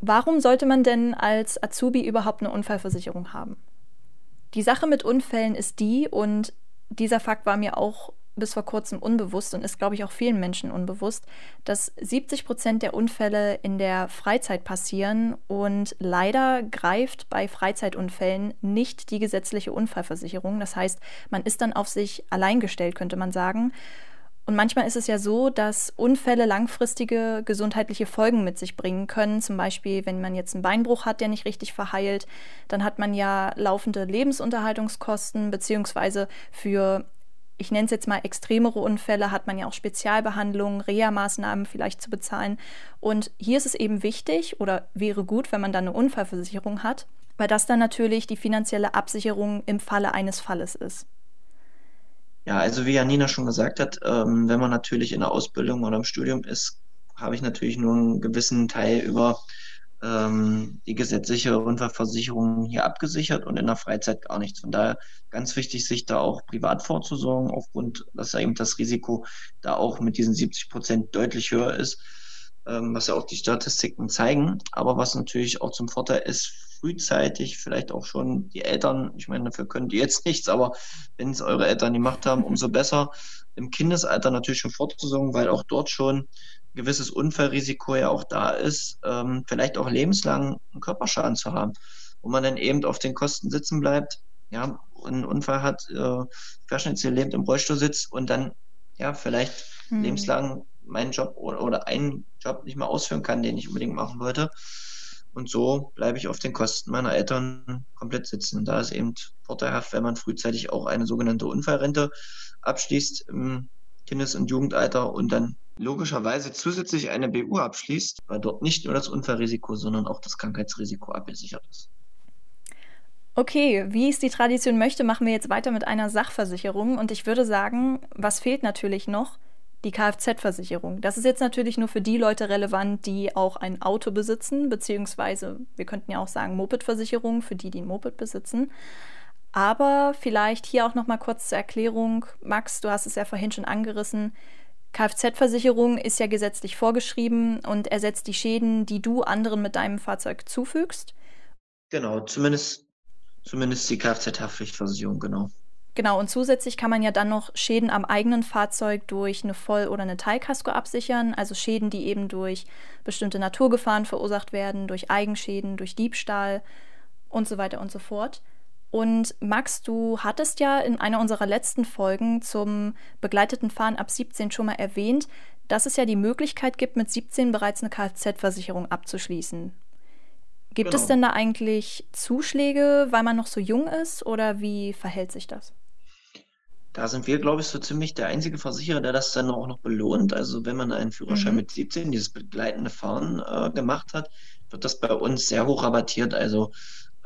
Warum sollte man denn als Azubi überhaupt eine Unfallversicherung haben? Die Sache mit Unfällen ist die, und dieser Fakt war mir auch bis vor kurzem unbewusst und ist, glaube ich, auch vielen Menschen unbewusst, dass 70 Prozent der Unfälle in der Freizeit passieren und leider greift bei Freizeitunfällen nicht die gesetzliche Unfallversicherung. Das heißt, man ist dann auf sich allein gestellt, könnte man sagen. Und manchmal ist es ja so, dass Unfälle langfristige gesundheitliche Folgen mit sich bringen können. Zum Beispiel, wenn man jetzt einen Beinbruch hat, der nicht richtig verheilt, dann hat man ja laufende Lebensunterhaltungskosten, beziehungsweise für, ich nenne es jetzt mal extremere Unfälle, hat man ja auch Spezialbehandlungen, Reha-Maßnahmen vielleicht zu bezahlen. Und hier ist es eben wichtig oder wäre gut, wenn man dann eine Unfallversicherung hat, weil das dann natürlich die finanzielle Absicherung im Falle eines Falles ist. Ja, also wie Janina schon gesagt hat, ähm, wenn man natürlich in der Ausbildung oder im Studium ist, habe ich natürlich nur einen gewissen Teil über ähm, die gesetzliche Unfallversicherung hier abgesichert und in der Freizeit gar nichts. Von daher ganz wichtig, sich da auch privat vorzusorgen, aufgrund, dass ja eben das Risiko da auch mit diesen 70 Prozent deutlich höher ist, ähm, was ja auch die Statistiken zeigen. Aber was natürlich auch zum Vorteil ist, frühzeitig vielleicht auch schon die Eltern, ich meine, dafür können die jetzt nichts, aber wenn es eure Eltern gemacht haben, umso besser im Kindesalter natürlich schon vorzusorgen, weil auch dort schon gewisses Unfallrisiko ja auch da ist, ähm, vielleicht auch lebenslang einen Körperschaden zu haben, wo man dann eben auf den Kosten sitzen bleibt, ja, einen Unfall hat, äh, querschnittsgelähmt im Rollstuhl sitzt und dann ja vielleicht Hm. lebenslang meinen Job oder, oder einen Job nicht mehr ausführen kann, den ich unbedingt machen wollte. Und so bleibe ich auf den Kosten meiner Eltern komplett sitzen. Da ist eben vorteilhaft, wenn man frühzeitig auch eine sogenannte Unfallrente abschließt im Kindes- und Jugendalter und dann logischerweise zusätzlich eine BU abschließt, weil dort nicht nur das Unfallrisiko, sondern auch das Krankheitsrisiko abgesichert ist. Okay, wie es die Tradition möchte, machen wir jetzt weiter mit einer Sachversicherung. Und ich würde sagen, was fehlt natürlich noch? Die Kfz-Versicherung. Das ist jetzt natürlich nur für die Leute relevant, die auch ein Auto besitzen, beziehungsweise wir könnten ja auch sagen Moped-Versicherung für die, die ein Moped besitzen. Aber vielleicht hier auch noch mal kurz zur Erklärung. Max, du hast es ja vorhin schon angerissen. Kfz-Versicherung ist ja gesetzlich vorgeschrieben und ersetzt die Schäden, die du anderen mit deinem Fahrzeug zufügst. Genau, zumindest, zumindest die Kfz-Haftpflichtversicherung, genau. Genau, und zusätzlich kann man ja dann noch Schäden am eigenen Fahrzeug durch eine Voll- oder eine Teilkasko absichern, also Schäden, die eben durch bestimmte Naturgefahren verursacht werden, durch Eigenschäden, durch Diebstahl und so weiter und so fort. Und Max, du hattest ja in einer unserer letzten Folgen zum begleiteten Fahren ab 17 schon mal erwähnt, dass es ja die Möglichkeit gibt, mit 17 bereits eine Kfz-Versicherung abzuschließen. Gibt es Genau. denn da eigentlich Zuschläge, weil man noch so jung ist, oder wie verhält sich das? Da sind wir, glaube ich, so ziemlich der einzige Versicherer, der das dann auch noch belohnt. Also wenn man einen Führerschein Mhm. mit 17, dieses begleitende Fahren äh, gemacht hat, wird das bei uns sehr hoch rabattiert. Also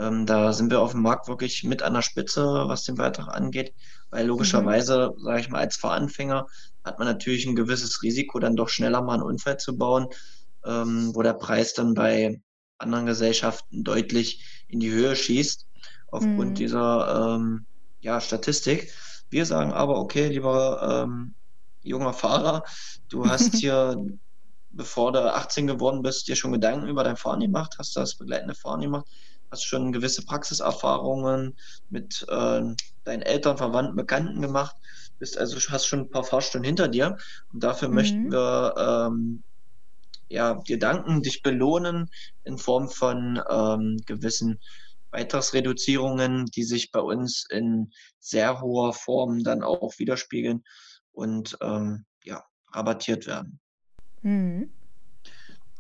ähm, da sind wir auf dem Markt wirklich mit an der Spitze, was den Beitrag angeht, weil Mhm. logischerweise, sage ich mal, als Fahranfänger hat man natürlich ein gewisses Risiko, dann doch schneller mal einen Unfall zu bauen, ähm, wo der Preis dann bei anderen Gesellschaften deutlich in die Höhe schießt, aufgrund Mhm. dieser ähm, ja, Statistik. Wir sagen aber, okay, lieber ähm, junger Fahrer, du hast hier, bevor du 18 geworden bist, dir schon Gedanken über dein Fahren gemacht, hast das begleitende Fahren gemacht, hast schon gewisse Praxiserfahrungen mit äh, deinen Eltern, Verwandten, Bekannten gemacht, bist also hast schon ein paar Fahrstunden hinter dir und dafür möchten Mhm. wir ähm, ja, dir danken, dich belohnen in Form von ähm, gewissen Beitragsreduzierungen, die sich bei uns in sehr hoher Form dann auch widerspiegeln und ähm, ja, rabattiert werden. Mhm.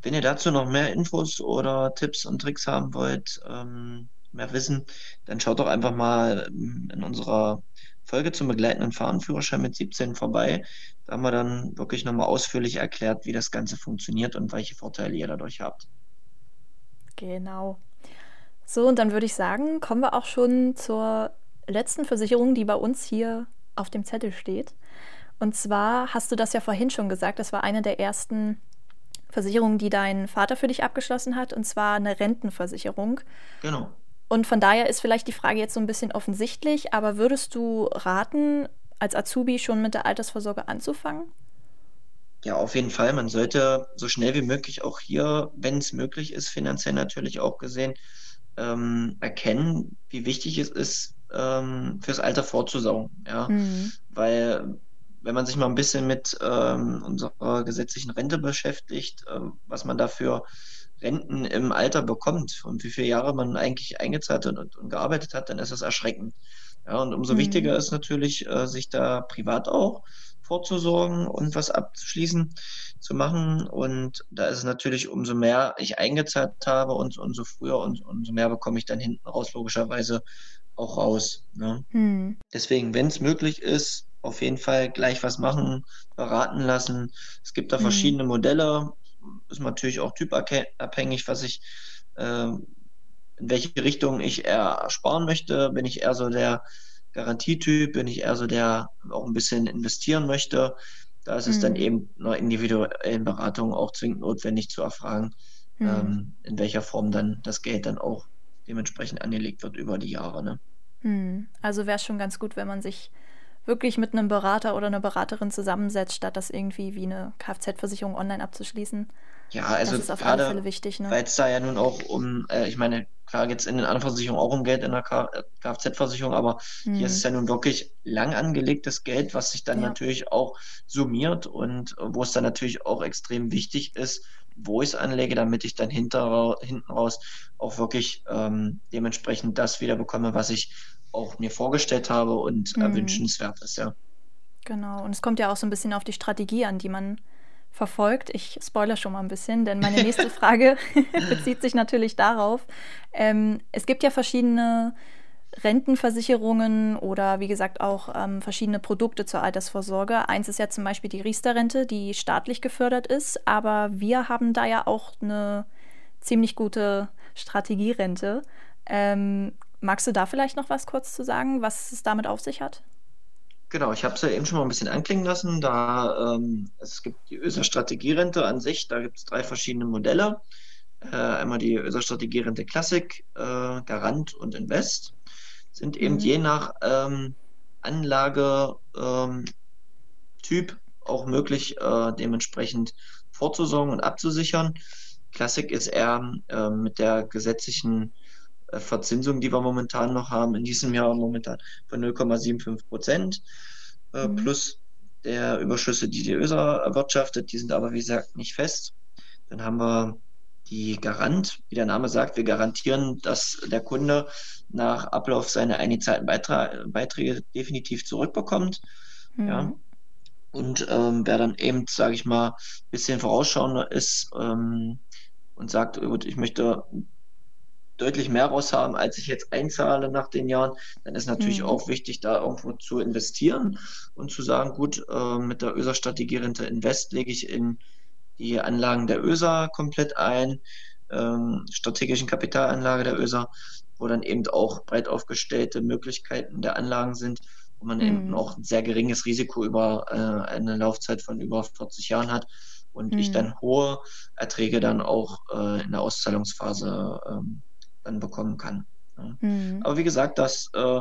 Wenn ihr dazu noch mehr Infos oder Tipps und Tricks haben wollt, ähm, mehr wissen, dann schaut doch einfach mal in unserer Folge zum begleitenden Fahrenführerschein mit 17 vorbei. Da haben wir dann wirklich nochmal ausführlich erklärt, wie das Ganze funktioniert und welche Vorteile ihr dadurch habt. Genau. So, und dann würde ich sagen, kommen wir auch schon zur letzten Versicherung, die bei uns hier auf dem Zettel steht. Und zwar hast du das ja vorhin schon gesagt, das war eine der ersten Versicherungen, die dein Vater für dich abgeschlossen hat, und zwar eine Rentenversicherung. Genau. Und von daher ist vielleicht die Frage jetzt so ein bisschen offensichtlich, aber würdest du raten, als Azubi schon mit der Altersvorsorge anzufangen? Ja, auf jeden Fall. Man sollte so schnell wie möglich auch hier, wenn es möglich ist, finanziell natürlich auch gesehen, ähm, erkennen, wie wichtig es ist, ähm, fürs Alter vorzusorgen. Ja? Mhm. Weil wenn man sich mal ein bisschen mit ähm, unserer gesetzlichen Rente beschäftigt, äh, was man dafür Renten im Alter bekommt und wie viele Jahre man eigentlich eingezahlt und, und, und gearbeitet hat, dann ist das erschreckend. Ja, und umso mhm. wichtiger ist natürlich, äh, sich da privat auch vorzusorgen und was abzuschließen zu machen. Und da ist es natürlich, umso mehr ich eingezahlt habe und umso früher und umso mehr bekomme ich dann hinten raus logischerweise auch raus. Ne? Mhm. Deswegen, wenn es möglich ist, auf jeden Fall gleich was machen, beraten lassen. Es gibt da mhm. verschiedene Modelle ist natürlich auch typabhängig, was ich, äh, in welche Richtung ich eher sparen möchte. Bin ich eher so der Garantietyp, bin ich eher so der auch ein bisschen investieren möchte. Da ist es mhm. dann eben einer individuellen Beratung auch zwingend notwendig zu erfragen, mhm. ähm, in welcher Form dann das Geld dann auch dementsprechend angelegt wird über die Jahre. Ne? Mhm. Also wäre es schon ganz gut, wenn man sich wirklich mit einem Berater oder einer Beraterin zusammensetzt, statt das irgendwie wie eine Kfz-Versicherung online abzuschließen. Ja, also das ist auf alle Fälle wichtig. Ne? Weil es da ja nun auch um, äh, ich meine, klar geht es in den anderen Versicherungen auch um Geld in der Kfz-Versicherung, aber hm. hier ist es ja nun wirklich lang angelegtes Geld, was sich dann ja. natürlich auch summiert und wo es dann natürlich auch extrem wichtig ist, wo ich es anlege, damit ich dann hinter, hinten raus auch wirklich ähm, dementsprechend das wieder bekomme, was ich auch mir vorgestellt habe und mhm. erwünschenswert ist, ja. Genau, und es kommt ja auch so ein bisschen auf die Strategie an, die man verfolgt. Ich spoilere schon mal ein bisschen, denn meine nächste Frage bezieht sich natürlich darauf. Ähm, es gibt ja verschiedene Rentenversicherungen oder wie gesagt auch ähm, verschiedene Produkte zur Altersvorsorge. Eins ist ja zum Beispiel die Riester-Rente, die staatlich gefördert ist, aber wir haben da ja auch eine ziemlich gute Strategierente. Ähm, Magst du da vielleicht noch was kurz zu sagen, was es damit auf sich hat? Genau, ich habe es ja eben schon mal ein bisschen anklingen lassen. Da ähm, es gibt die ÖSA Strategierente an sich, da gibt es drei verschiedene Modelle. Äh, einmal die ÖSA Strategierente Classic, äh, Garant und Invest. Sind eben mhm. je nach ähm, Anlagetyp ähm, auch möglich, äh, dementsprechend vorzusorgen und abzusichern. Classic ist eher äh, mit der gesetzlichen Verzinsung, die wir momentan noch haben, in diesem Jahr momentan von 0,75 Prozent äh, mhm. plus der Überschüsse, die die ÖSA erwirtschaftet, die sind aber wie gesagt nicht fest. Dann haben wir die Garant, wie der Name sagt, wir garantieren, dass der Kunde nach Ablauf seiner eingezahlten Beiträge definitiv zurückbekommt. Mhm. Ja. Und ähm, wer dann eben, sage ich mal, ein bisschen vorausschauender ist ähm, und sagt, gut, ich möchte deutlich mehr raushaben, als ich jetzt einzahle nach den Jahren, dann ist natürlich mhm. auch wichtig, da irgendwo zu investieren und zu sagen, gut, äh, mit der ÖSA-Strategie Rente Invest lege ich in die Anlagen der ÖSA komplett ein, ähm, strategischen Kapitalanlage der ÖSA, wo dann eben auch breit aufgestellte Möglichkeiten der Anlagen sind, wo man mhm. eben auch ein sehr geringes Risiko über äh, eine Laufzeit von über 40 Jahren hat und mhm. ich dann hohe Erträge dann auch äh, in der Auszahlungsphase ähm, dann bekommen kann. Ja. Mhm. Aber wie gesagt, das äh,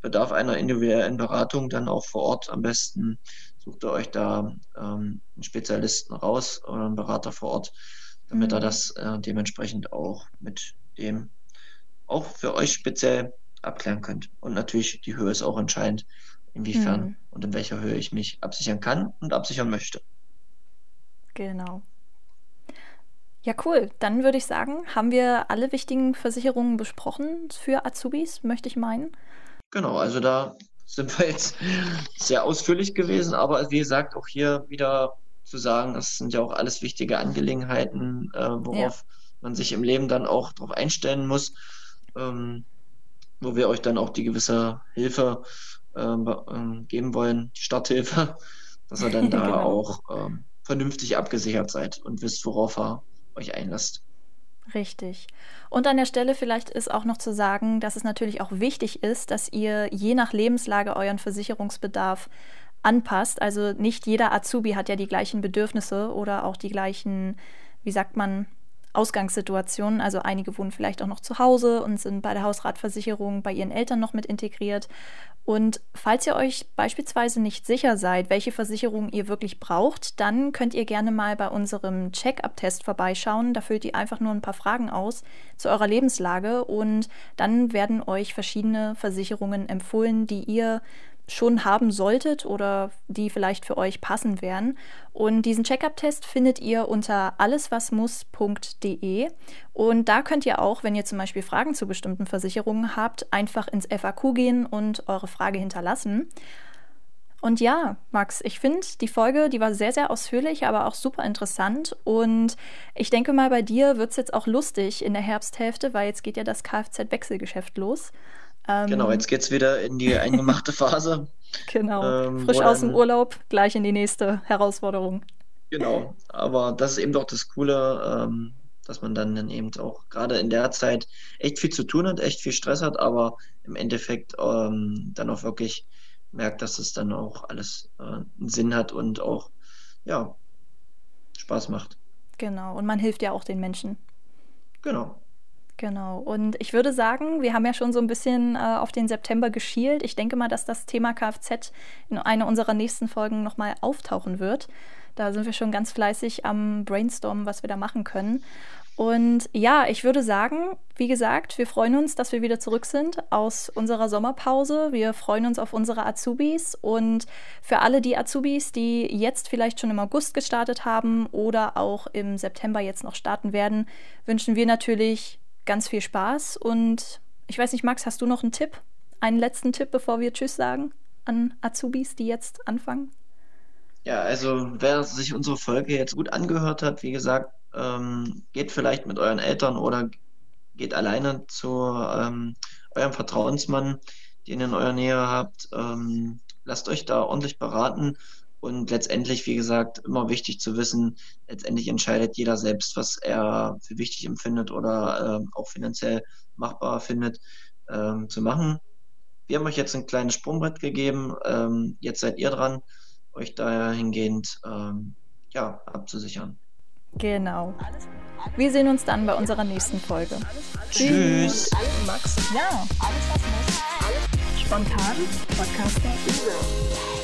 bedarf einer individuellen Beratung dann auch vor Ort. Am besten sucht ihr euch da ähm, einen Spezialisten raus oder einen Berater vor Ort, damit mhm. er das äh, dementsprechend auch mit dem auch für euch speziell abklären könnt. Und natürlich die Höhe ist auch entscheidend, inwiefern mhm. und in welcher Höhe ich mich absichern kann und absichern möchte. Genau. Ja, cool. Dann würde ich sagen, haben wir alle wichtigen Versicherungen besprochen für Azubis, möchte ich meinen. Genau, also da sind wir jetzt sehr ausführlich gewesen, aber wie gesagt, auch hier wieder zu sagen, das sind ja auch alles wichtige Angelegenheiten, äh, worauf ja. man sich im Leben dann auch darauf einstellen muss, ähm, wo wir euch dann auch die gewisse Hilfe äh, äh, geben wollen, die Starthilfe, dass ihr dann da genau. auch ähm, vernünftig abgesichert seid und wisst, worauf ihr euch einlasst. Richtig. Und an der Stelle vielleicht ist auch noch zu sagen, dass es natürlich auch wichtig ist, dass ihr je nach Lebenslage euren Versicherungsbedarf anpasst. Also nicht jeder Azubi hat ja die gleichen Bedürfnisse oder auch die gleichen, wie sagt man, Ausgangssituationen. Also einige wohnen vielleicht auch noch zu Hause und sind bei der Hausratversicherung bei ihren Eltern noch mit integriert. Und falls ihr euch beispielsweise nicht sicher seid, welche Versicherung ihr wirklich braucht, dann könnt ihr gerne mal bei unserem Check-up-Test vorbeischauen. Da füllt ihr einfach nur ein paar Fragen aus zu eurer Lebenslage und dann werden euch verschiedene Versicherungen empfohlen, die ihr schon haben solltet oder die vielleicht für euch passen wären. Und diesen Checkup-Test findet ihr unter alleswasmuss.de. Und da könnt ihr auch, wenn ihr zum Beispiel Fragen zu bestimmten Versicherungen habt, einfach ins FAQ gehen und eure Frage hinterlassen. Und ja, Max, ich finde, die Folge, die war sehr, sehr ausführlich, aber auch super interessant. Und ich denke mal, bei dir wird es jetzt auch lustig in der Herbsthälfte, weil jetzt geht ja das Kfz-Wechselgeschäft los. Ähm, genau, jetzt geht es wieder in die eingemachte Phase. genau, ähm, frisch aus dem Urlaub, gleich in die nächste Herausforderung. Genau, aber das ist eben doch das Coole, ähm, dass man dann, dann eben auch gerade in der Zeit echt viel zu tun hat, echt viel Stress hat, aber im Endeffekt ähm, dann auch wirklich merkt, dass es dann auch alles äh, einen Sinn hat und auch ja, Spaß macht. Genau, und man hilft ja auch den Menschen. Genau. Genau. Und ich würde sagen, wir haben ja schon so ein bisschen äh, auf den September geschielt. Ich denke mal, dass das Thema Kfz in einer unserer nächsten Folgen nochmal auftauchen wird. Da sind wir schon ganz fleißig am Brainstormen, was wir da machen können. Und ja, ich würde sagen, wie gesagt, wir freuen uns, dass wir wieder zurück sind aus unserer Sommerpause. Wir freuen uns auf unsere Azubis und für alle die Azubis, die jetzt vielleicht schon im August gestartet haben oder auch im September jetzt noch starten werden, wünschen wir natürlich ganz viel Spaß und ich weiß nicht, Max, hast du noch einen Tipp? Einen letzten Tipp, bevor wir Tschüss sagen an Azubis, die jetzt anfangen? Ja, also wer sich unsere Folge jetzt gut angehört hat, wie gesagt, ähm, geht vielleicht mit euren Eltern oder geht alleine zu ähm, eurem Vertrauensmann, den ihr in eurer Nähe habt. Ähm, lasst euch da ordentlich beraten und letztendlich, wie gesagt, immer wichtig zu wissen, letztendlich entscheidet jeder selbst, was er für wichtig empfindet oder äh, auch finanziell machbar findet, ähm, zu machen. Wir haben euch jetzt ein kleines Sprungbrett gegeben. Ähm, jetzt seid ihr dran, euch dahingehend ähm, ja, abzusichern. Genau. Wir sehen uns dann bei unserer nächsten Folge. Tschüss. Max. Ja, alles was muss. Alles spontan. Podcaster.